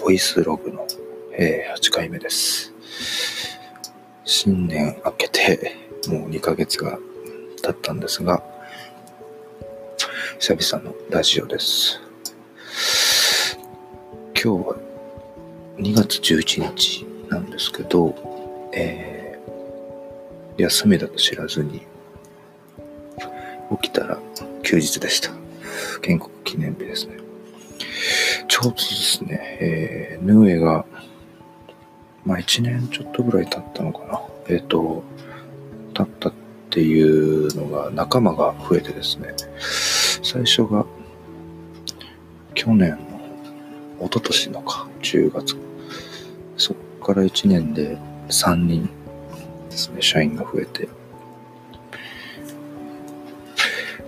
ボイスログの、えー、8回目です。新年明けてもう2ヶ月が経ったんですが、久々のラジオです。今日は2月11日なんですけど、えー、休みだと知らずに起きたら休日でした。建国記念日ですね。ちょうですね、えー、ヌエが、まあ1年ちょっとぐらい経ったのかな。えっ、ー、と、経ったっていうのが仲間が増えてですね、最初が去年の、一昨年のか、10月。そっから1年で3人ですね、社員が増えて、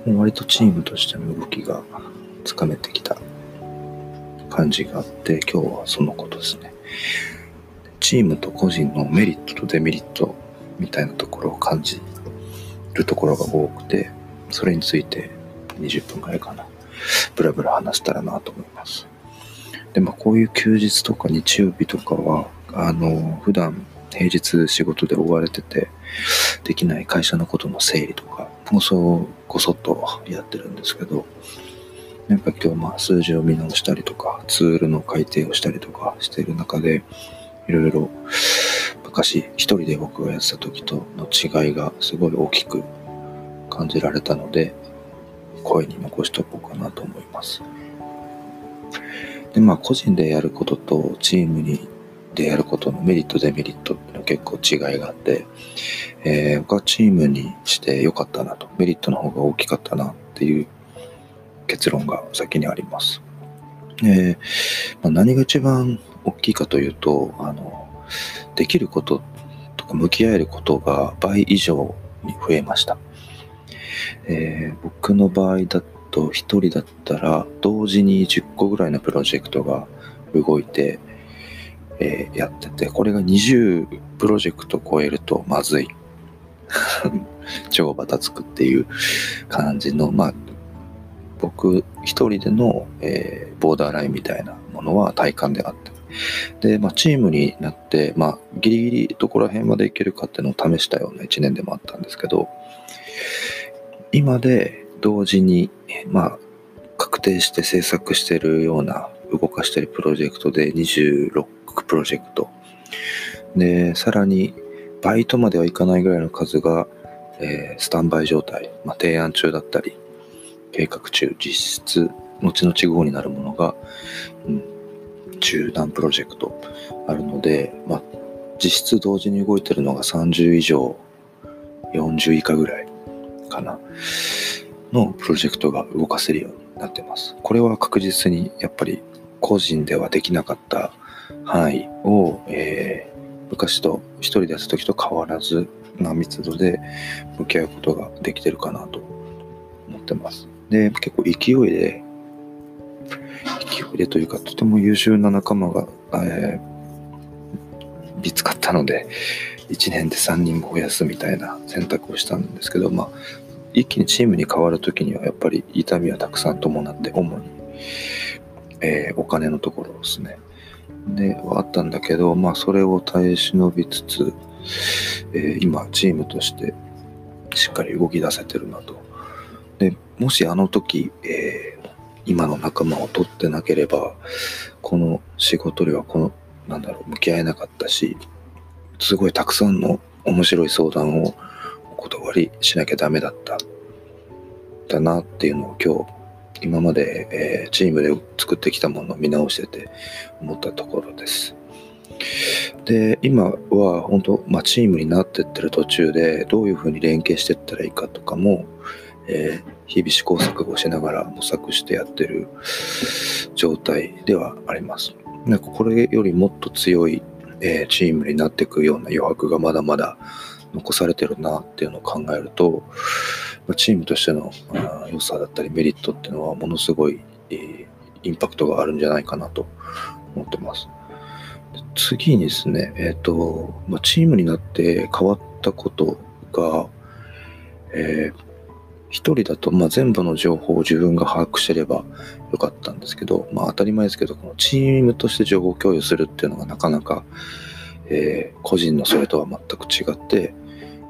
もう割とチームとしての動きがつかめてきた感じがあって、今日はそのことですね。チームと個人のメリットとデメリットみたいなところを感じるところが多くて、それについて20分くらいかな、ブラブラ話せたらなと思います。で、まあこういう休日とか日曜日とかは、あの、普段平日仕事で追われてて、できない会社のことの整理とか、放送こそっとやってるんですけど、やっぱ今日まあ数字を見直したりとか、ツールの改定をしたりとかしている中で、いろいろ昔一人で僕がやってた時との違いがすごい大きく感じられたので、声に残しておこうかなと思います。で、まあ個人でやることとチームにでやることのメリット、デメリットっての結構違いがあって、えー、僕はチームにしてよかったなと、メリットの方が大きかったなっていう結論が先にあります。えーまあ、何が一番大きいかというと、あの、できることとか向き合えることが倍以上に増えました。えー、僕の場合だと1人だったら同時に10個ぐらいのプロジェクトが動いて、えー、やってて、これが20プロジェクト超えるとまずい。超バタつくっていう感じの、まあ、僕一人での、えー、ボーダーラインみたいなものは体感であって。で、まあ、チームになって、まあ、ギリギリどこら辺までいけるかっていうのを試したような一年でもあったんですけど、今で同時に、まあ、確定して制作してるような動かしてるプロジェクトで26プロジェクト。で、さらに、バイトまではいかないぐらいの数が、えー、スタンバイ状態、まあ、提案中だったり、計画中、実質、後々号になるものが、うん、中断プロジェクトあるので、まあ、実質同時に動いてるのが30以上、40以下ぐらいかな、のプロジェクトが動かせるようになってます。これは確実にやっぱり個人ではできなかった範囲を、えー、昔と一人でやった時と変わらずな密度で向き合うことができてるかなと思ってます。で、結構勢いで、勢いでというか、とても優秀な仲間が、えー、見つかったので、1年で3人も増やすみたいな選択をしたんですけど、まあ、一気にチームに変わるときにはやっぱり痛みはたくさん伴って、主に、えー、お金のところですね。で、はあったんだけど、まあ、それを耐え忍びつつ、えー、今、チームとしてしっかり動き出せてるなと。で、もしあの時、えー、今の仲間を取ってなければ、この仕事ではこの、なんだろう、向き合えなかったし、すごいたくさんの面白い相談をお断りしなきゃダメだった。だなっていうのを今日今まで、えー、チームで作ってきたものを見直してて思ったところです。で、今は本当、まあ、チームになってってる途中でどういうふうに連携してったらいいかとかも、えー、日々試行錯誤しながら模索してやってる状態ではあります。なんかこれよりもっと強い、えー、チームになっていくような余白がまだまだ残されてるなっていうのを考えると、まチームとしての良さだったりメリットっていうのはものすごい、えー、インパクトがあるんじゃないかなと思ってます。次にですね、えっ、ー、と、ま、チームになって変わったことが、えー、一人だと、まあ、全部の情報を自分が把握してればよかったんですけど、まあ、当たり前ですけど、このチームとして情報共有するっていうのがなかなか、えー、個人のそれとは全く違って、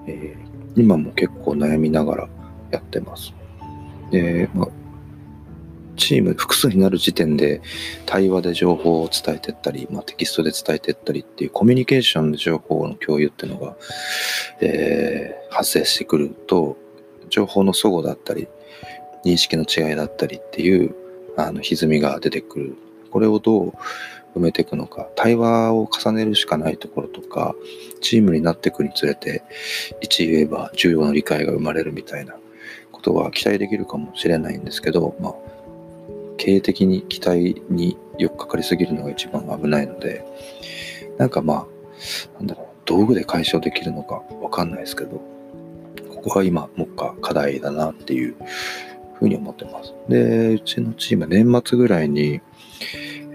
えー、今も結構悩みながらやってます。で、まあ、チーム複数になる時点で対話で情報を伝えてったり、まあ、テキストで伝えてったりっていうコミュニケーションで情報の共有っていうのが、えー、発生してくると情報の齟齬だったり認識の違いだったりっていうあの歪みが出てくる。これをどう埋めていくのか。対話を重ねるしかないところとかチームになっていくにつれて一言えば重要な理解が生まれるみたいなことは期待できるかもしれないんですけど、まあ、経営的に期待によっかかりすぎるのが一番危ないので、なんかまあ、なんだろう、道具で解消できるのかわかんないですけど、ここは今、目下課題だなっていうふうに思ってます。で、うちのチーム、年末ぐらいに、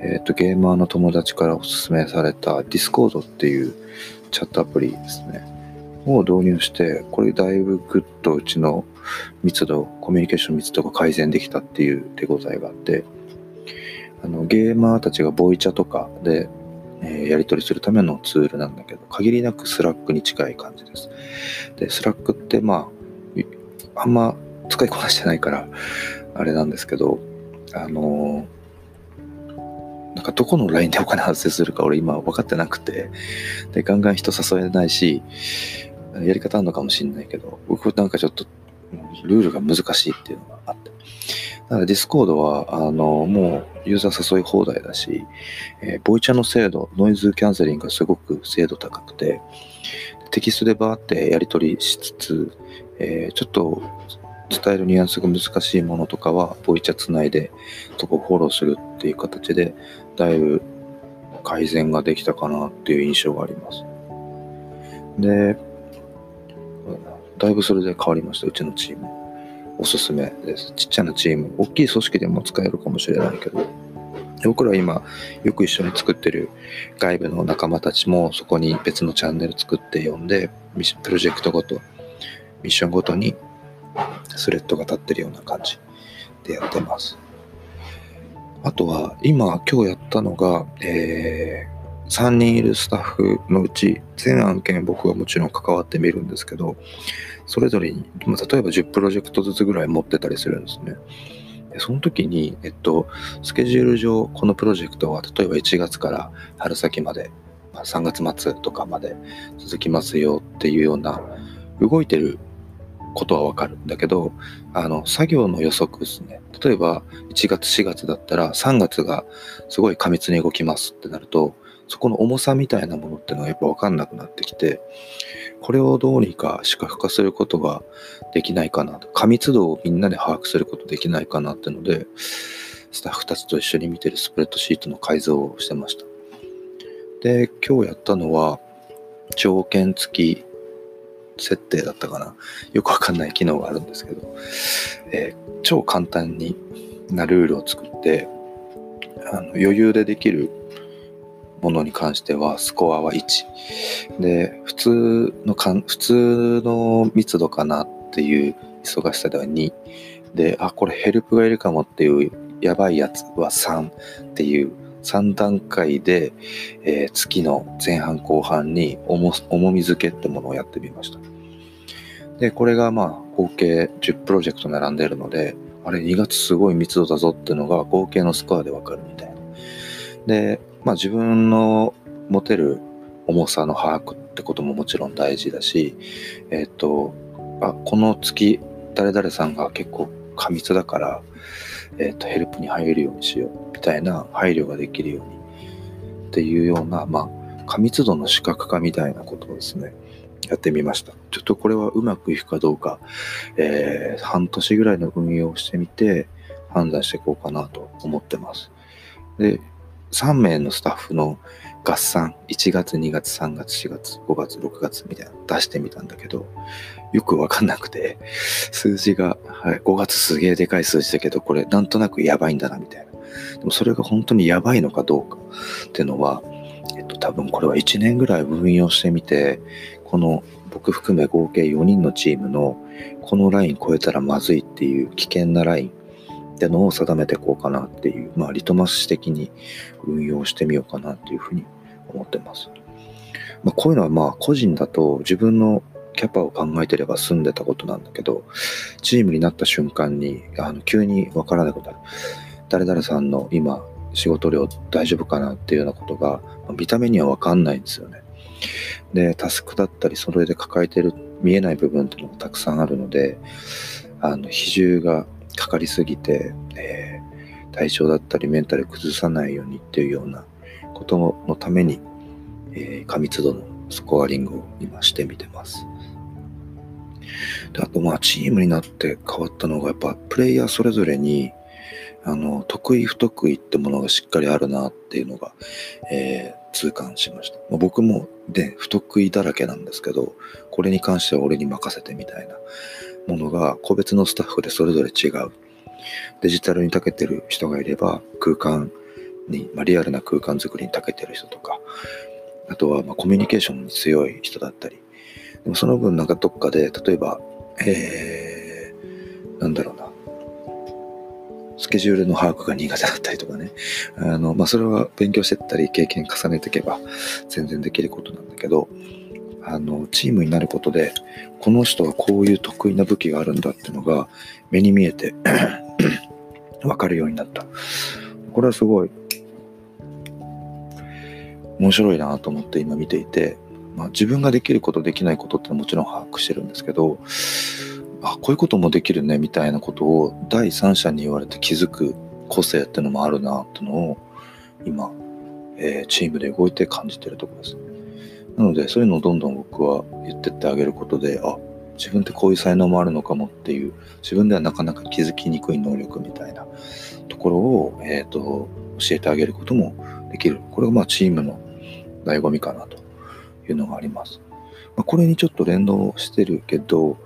えっ、ー、と、ゲーマーの友達からおすすめされた Discord っていうチャットアプリですね。を導入して、これだいぶぐっとうちの密度、コミュニケーション密度が改善できたっていう手応えがあって、あのゲーマーたちがボイチャとかで、えー、やり取りするためのツールなんだけど、限りなく Slack に近い感じです。で、 Slack ってまあ、あんま使いこなしてないから、あれなんですけど、あのー、なんかどこのラインでお金発生するか俺今分かってなくて、で、ガンガン人誘えないし、やり方あるのかもしんないけど、僕なんかちょっとルールが難しいっていうのがあって。だから Discord は、あの、もうユーザー誘い放題だし、えー、ボイチャの精度、ノイズキャンセリングがすごく精度高くて、テキストでバーってやり取りしつつ、えー、ちょっと伝えるニュアンスが難しいものとかは、ボイチャつないで、そこフォローするっていう形で、だいぶ改善ができたかなっていう印象があります。で、だいぶそれで変わりました、うちのチーム。おすすめです。ちっちゃなチーム、大きい組織でも使えるかもしれないけど、僕ら今よく一緒に作ってる外部の仲間たちもそこに別のチャンネル作って呼んで、プロジェクトごと、ミッションごとにスレッドが立ってるような感じでやってます。あとは今今日やったのが、えー3人いるスタッフのうち全案件僕はもちろん関わってみるんですけどそれぞれに、まあ、例えば10プロジェクトずつぐらい持ってたりするんですねでその時に、えっと、スケジュール上このプロジェクトは例えば1月から春先まで、まあ、3月末とかまで続きますよっていうような動いてることはわかるんだけど、あの、作業の予測ですね。例えば、1月4月だったら、3月がすごい過密に動きますってなると、そこの重さみたいなものっていうのはやっぱ分かんなくなってきて、これをどうにか視覚化することができないかなと、過密度をみんなで把握することできないかなっていうので、スタッフたちと一緒に見てるスプレッドシートの改造をしてました。で、今日やったのは、条件付き設定だったかな。よくわかんない機能があるんですけど、えー、超簡単になルールを作って、あの余裕でできるものに関してはスコアは1。で、普通のかん、普通の密度かなっていう忙しさでは2。で、あ、これヘルプがいるかもっていうやばいやつは3っていう3段階で、えー、月の前半後半に重重み付けってものをやってみました。で、これがまあ合計10プロジェクト並んでるので、あれ2月すごい密度だぞっていうのが合計のスコアでわかるみたいな。で、まあ自分の持てる重さの把握ってことももちろん大事だし、えっ、ー、と、あ、この月誰々さんが結構過密だから、えっ、ー、と、ヘルプに入るようにしようみたいな配慮ができるようにっていうような、まあ、過密度の視覚化みたいなことをですね、やってみました。ちょっとこれはうまくいくかどうか、えー、半年ぐらいの運用をしてみて判断していこうかなと思ってます。で、3名のスタッフの合算、1月、2月、3月、4月、5月、6月みたいな出してみたんだけど、よくわかんなくて、数字が、はい、5月すげえでかい数字だけど、これなんとなくやばいんだなみたいな。でもそれが本当にやばいのかどうかっていうのは、えっと多分これは1年ぐらい運用してみて、この僕含め合計4人のチームのこのライン超えたらまずいっていう危険なラインってのを定めていこうかなっていう、まあ、リトマス的に運用してみようかなっていうふうに思ってます。まあ、こういうのはまあ個人だと自分のキャパを考えてれば済んでたことなんだけど、チームになった瞬間に、あの急にわからないことある。誰々さんの今、仕事量大丈夫かなっていうようなことがま、見た目にはわかんないんですよね。で、タスクだったり、それで抱えてる見えない部分っていうのがたくさんあるので、あの、比重がかかりすぎて、えー、体調だったりメンタル崩さないようにっていうようなことのために、えー、過密度のスコアリングを今してみてます。であとまあチームになって変わったのがやっぱプレイヤーそれぞれにあの得意不得意ってものがしっかりあるなっていうのが、えー、痛感しました。まあ、僕もで不得意だらけなんですけどこれに関しては俺に任せてみたいなものが個別のスタッフでそれぞれ違う。デジタルに長けてる人がいれば空間に、まあ、リアルな空間づくりに長けてる人とかあとはまコミュニケーションに強い人だったりでもその分なんかどっかで例えばえー、なんだろうなスケジュールの把握が苦手だったりとかね。あの、まあ、それは勉強してったり経験重ねていけば全然できることなんだけど、あの、チームになることで、この人はこういう得意な武器があるんだっていうのが目に見えて わかるようになった。これはすごい面白いなと思って今見ていて、まあ、自分ができることできないことってもちろん把握してるんですけど、あ、こういうこともできるねみたいなことを第三者に言われて気づく個性っていうのもあるなっていうのを今、えー、チームで動いて感じてるところです。なので、そういうのをどんどん僕は言ってってあげることで、あ、自分ってこういう才能もあるのかもっていう、自分ではなかなか気づきにくい能力みたいなところを、えっ、ー、と、教えてあげることもできる。これがまあチームの醍醐味かなというのがあります。ま、これにちょっと連動してるけど、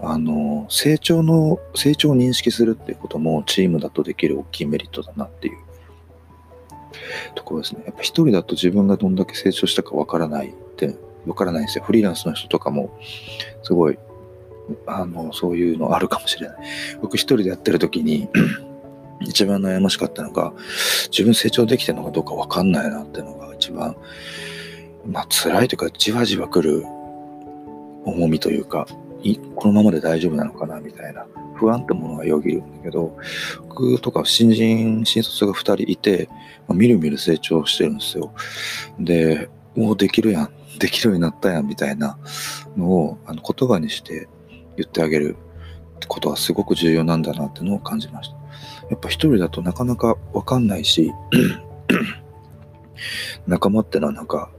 あの、成長の、成長を認識するっていうこともチームだとできる大きいメリットだなっていうところですね。やっぱ一人だと自分がどんだけ成長したかわからないって、わからないんですよ。フリーランスの人とかも、すごい、あの、そういうのあるかもしれない。僕一人でやってる時に 一番悩ましかったのが、自分成長できてるのかどうかわかんないなっていうのが一番、まあ辛いというか、じわじわ来る重みというか、このままで大丈夫なのかなみたいな不安ってものがよぎるんだけど、僕とか新人、新卒が2人いて、まあ、みるみる成長してるんですよ。で、もうできるやん、できるようになったやんみたいなのをあの言葉にして言ってあげるってことはすごく重要なんだなってのを感じました。やっぱ一人だとなかなかわかんないし、仲間ってのはなんか、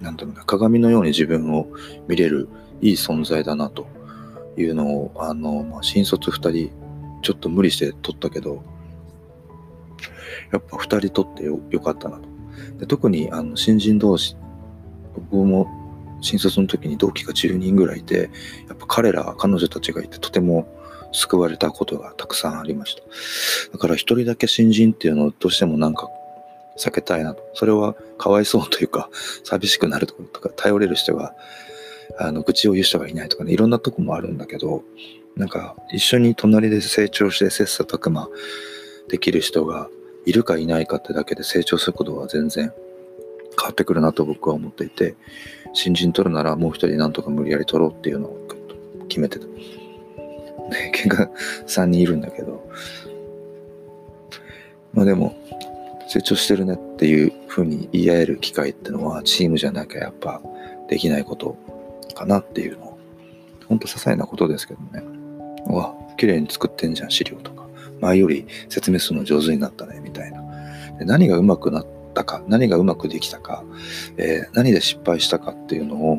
なんだろうな、鏡のように自分を見れるいい存在だなというのを、あの、まあ、新卒2人、ちょっと無理して取ったけど、やっぱ2人取ってよよかったなと。で特にあの新人同士、僕も新卒の時に同期が10人ぐらいいて、やっぱ彼ら、彼女たちがいてとても救われたことがたくさんありました。だから一人だけ新人っていうのをどうしてもなんか避けたいなと。それはかわいそうというか、寂しくなるとか、頼れる人があの、愚痴を言う人がいないとかね、いろんなとこもあるんだけど、なんか、一緒に隣で成長して切磋琢磨できる人がいるかいないかってだけで成長することは全然変わってくるなと僕は思っていて、新人取るならもう一人なんとか無理やり取ろうっていうのを決めてた。ね、喧嘩3人いるんだけど、まあでも、成長してるねっていうふうに言い合える機会ってのはチームじゃなきゃやっぱできないことかなっていうのを、ほんと些細なことですけどね。うわ、綺麗に作ってんじゃん、資料とか。前より説明するの上手になったね、みたいな。で何がうまくなったか、何がうまくできたか、えー、何で失敗したかっていうのを、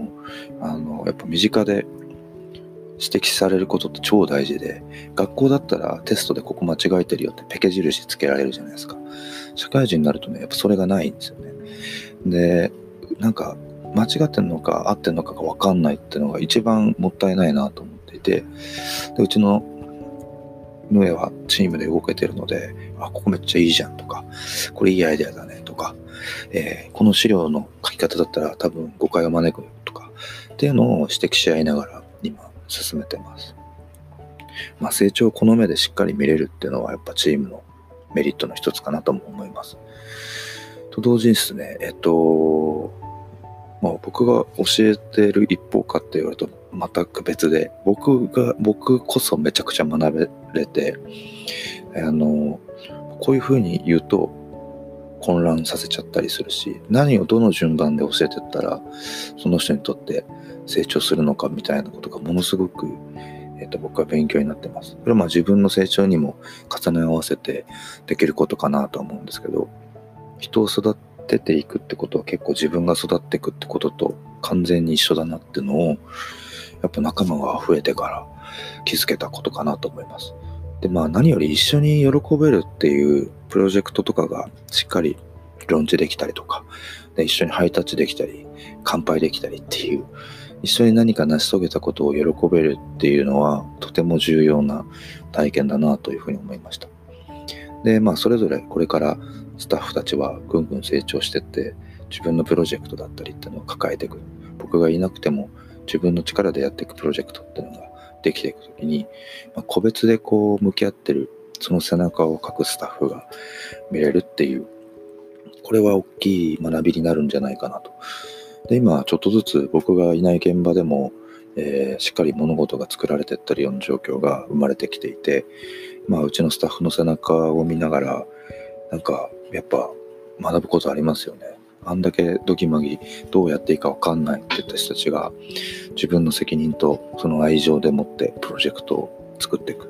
あの、やっぱ身近で指摘されることって超大事で、学校だったらテストでここ間違えてるよってペケ印つけられるじゃないですか。社会人になるとね、やっぱそれがないんですよね。で、なんか間違ってんのか合ってんのかが分かんないっていうのが一番もったいないなと思っていてでうちのヌエはチームで動けてるのであここめっちゃいいじゃんとかこれいいアイデアだねとか、えー、この資料の書き方だったら多分誤解を招くとかっていうのを指摘し合いながら今進めてます。まあ、成長をこの目でしっかり見れるっていうのはやっぱチームのメリットの一つかなとも思います。と同時にですね、えっと、まあ、僕が教えてる一方かって言われると全く別で、僕が、僕こそめちゃくちゃ学べれて、あの、こういうふうに言うと混乱させちゃったりするし、何をどの順番で教えてったら、その人にとって成長するのかみたいなことがものすごく、えっと、僕は勉強になってます。これはまあ自分の成長にも重ね合わせてできることかなと思うんですけど、人を育てていくってことは結構自分が育っていくってことと完全に一緒だなっていうのを、やっぱ仲間が増えてから気づけたことかなと思います。で、まあ何より一緒に喜べるっていうプロジェクトとかがしっかりローンチできたりとか、で一緒にハイタッチできたり、乾杯できたりっていう、一緒に何か成し遂げたことを喜べるっていうのはとても重要な体験だなというふうに思いました。で、まあそれぞれこれからスタッフたちはぐんぐん成長してって自分のプロジェクトだったりっていうのを抱えていく。僕がいなくても自分の力でやっていくプロジェクトっていうのができていくときに、まあ、個別でこう向き合ってるその背中を描くスタッフが見れるっていうこれは大きい学びになるんじゃないかなと。で今ちょっとずつ僕がいない現場でも、えー、しっかり物事が作られていったりような状況が生まれてきていて、まあ、うちのスタッフの背中を見ながらなんかやっぱ学ぶことありますよね。あんだけドギマギどうやっていいか分かんないって言った人たちが自分の責任とその愛情でもってプロジェクトを作っていく。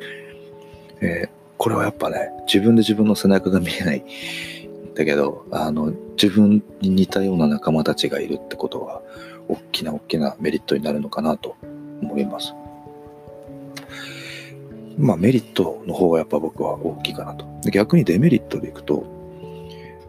えー、これはやっぱね、自分で自分の背中が見えないん。だけど、あの、自分に似たような仲間たちがいるってことは、大きな大きなメリットになるのかなと思います。まあメリットの方がやっぱ僕は大きいかなと。逆にデメリットでいくと、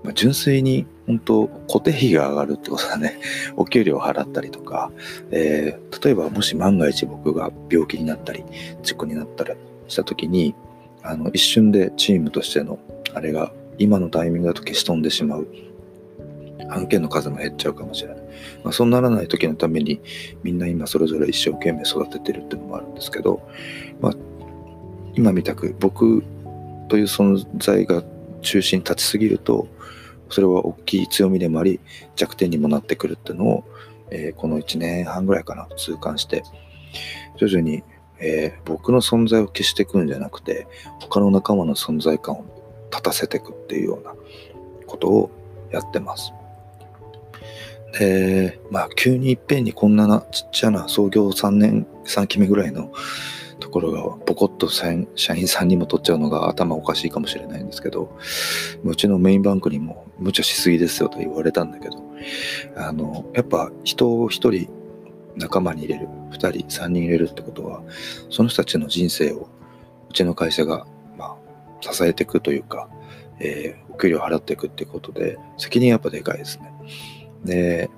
まあ、純粋に本当固定費が上がるってことだね。お給料を払ったりとか、えー、例えばもし万が一僕が病気になったり、事故になったりした時に、あの、一瞬でチームとしての、あれが今のタイミングだと消し飛んでしまう。案件の数も減っちゃうかもしれない。まあ、そうならない時のために、みんな今それぞれ一生懸命育ててるっていうのもあるんですけど、まあ、今みたく僕という存在が中心に立ちすぎると、それは大きい強みでもあり弱点にもなってくるっていうのを、えー、この1年半ぐらいかな痛感して徐々に、えー、僕の存在を消していくんじゃなくて他の仲間の存在感を立たせていくっていうようなことをやってます。で、まあ急にいっぺんにこんななちっちゃな創業3年3期目ぐらいのところがポコッと社員さんにも取っちゃうのが頭おかしいかもしれないんですけどうちのメインバンクにも無茶しすぎですよと言われたんだけどあのやっぱ人を一人仲間に入れる2人3人入れるってことはその人たちの人生をうちの会社が、まあ、支えていくというか、えー、お給料払っていくってことで責任やっぱでかいですね。で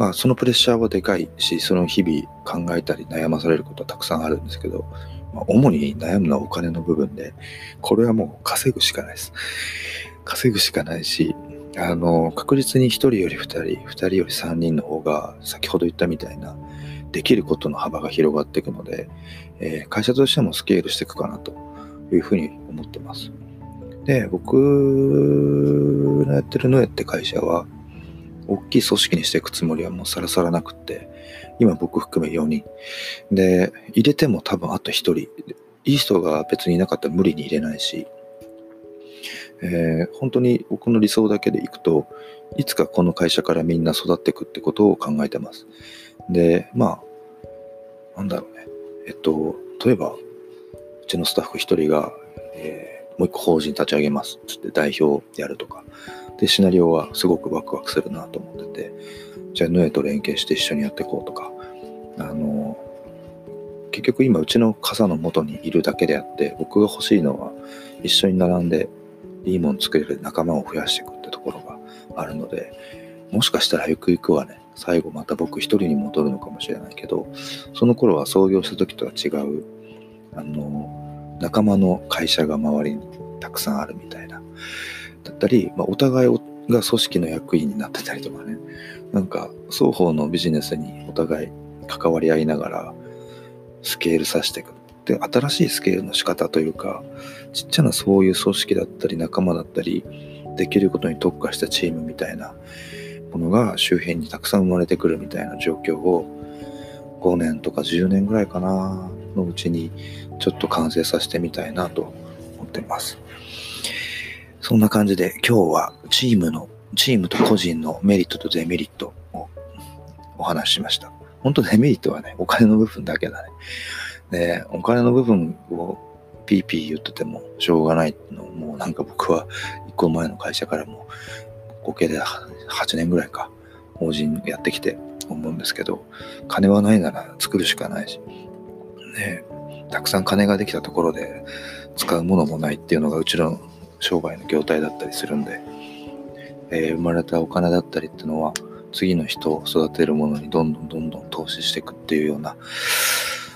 まあそのプレッシャーはでかいし、その日々考えたり悩まされることはたくさんあるんですけど、まあ、主に悩むのはお金の部分で、これはもう稼ぐしかないです。稼ぐしかないし、あの、確実に1人より2人、2人より3人の方が、先ほど言ったみたいな、できることの幅が広がっていくので、えー、会社としてもスケールしていくかなというふうに思ってます。で、僕のやってるノエって会社は、大きい組織にしていくつもりはもうさらさらなくって、今僕含め4人。で、入れても多分あと1人。いい人が別にいなかったら無理に入れないし、えー、本当に僕の理想だけでいくと、いつかこの会社からみんな育っていくってことを考えてます。で、まあ、なんだろうね。えっと、例えば、うちのスタッフ1人が、えー、もう一個法人立ち上げますつって代表やるとか、で、シナリオはすごくワクワクするなと思ってて、じゃあヌエと連携して一緒にやっていこうとか、あの、結局今うちの傘の元にいるだけであって、僕が欲しいのは一緒に並んでいいもの作れる仲間を増やしていくってところがあるので、もしかしたらゆくゆくはね、最後また僕一人に戻るのかもしれないけど、その頃は創業した時とは違う、あの、仲間の会社が周りにたくさんあるみたいな。だったり、まあ、お互いが組織の役員になってたりとかね、なんか双方のビジネスにお互い関わり合いながらスケールさせていく。で、新しいスケールの仕方というか、ちっちゃなそういう組織だったり仲間だったり、できることに特化したチームみたいなものが周辺にたくさん生まれてくるみたいな状況を5年とか10年ぐらいかなのうちにちょっと完成させてみたいなと思ってます。そんな感じで今日はチームの、チームと個人のメリットとデメリットをお話ししました。本当デメリットはね、お金の部分だけだね。で、お金の部分をピーピー言っててもしょうがないのもうなんか僕は一個前の会社からも合計で8年ぐらいか法人やってきて思うんですけど金はないなら作るしかないしねたくさん金ができたところで使うものもないっていうのがうちの商売の業態だったりするんで、えー、生まれたお金だったりってのは次の人を育てるものにどんどんどんどん投資していくっていうような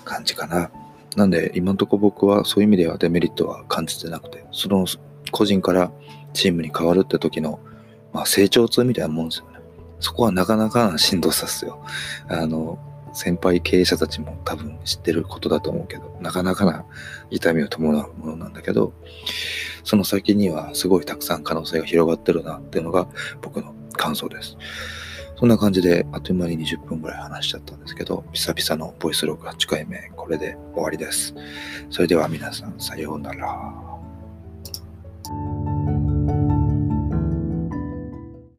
感じかな。なんで今のとこ僕はそういう意味ではデメリットは感じてなくて、その個人からチームに変わるって時の、まあ、成長痛みたいなもんですよね。そこはなかなかなしんどさっすよ。あの、先輩経営者たちも多分知ってることだと思うけど、なかなかな痛みを伴うものなんだけど、その先にはすごいたくさん可能性が広がってるなっていうのが僕の感想です。そんな感じで、あっという間に20分ぐらい話しちゃったんですけど、久々のボイスログ8回目、これで終わりです。それでは皆さん、さようなら。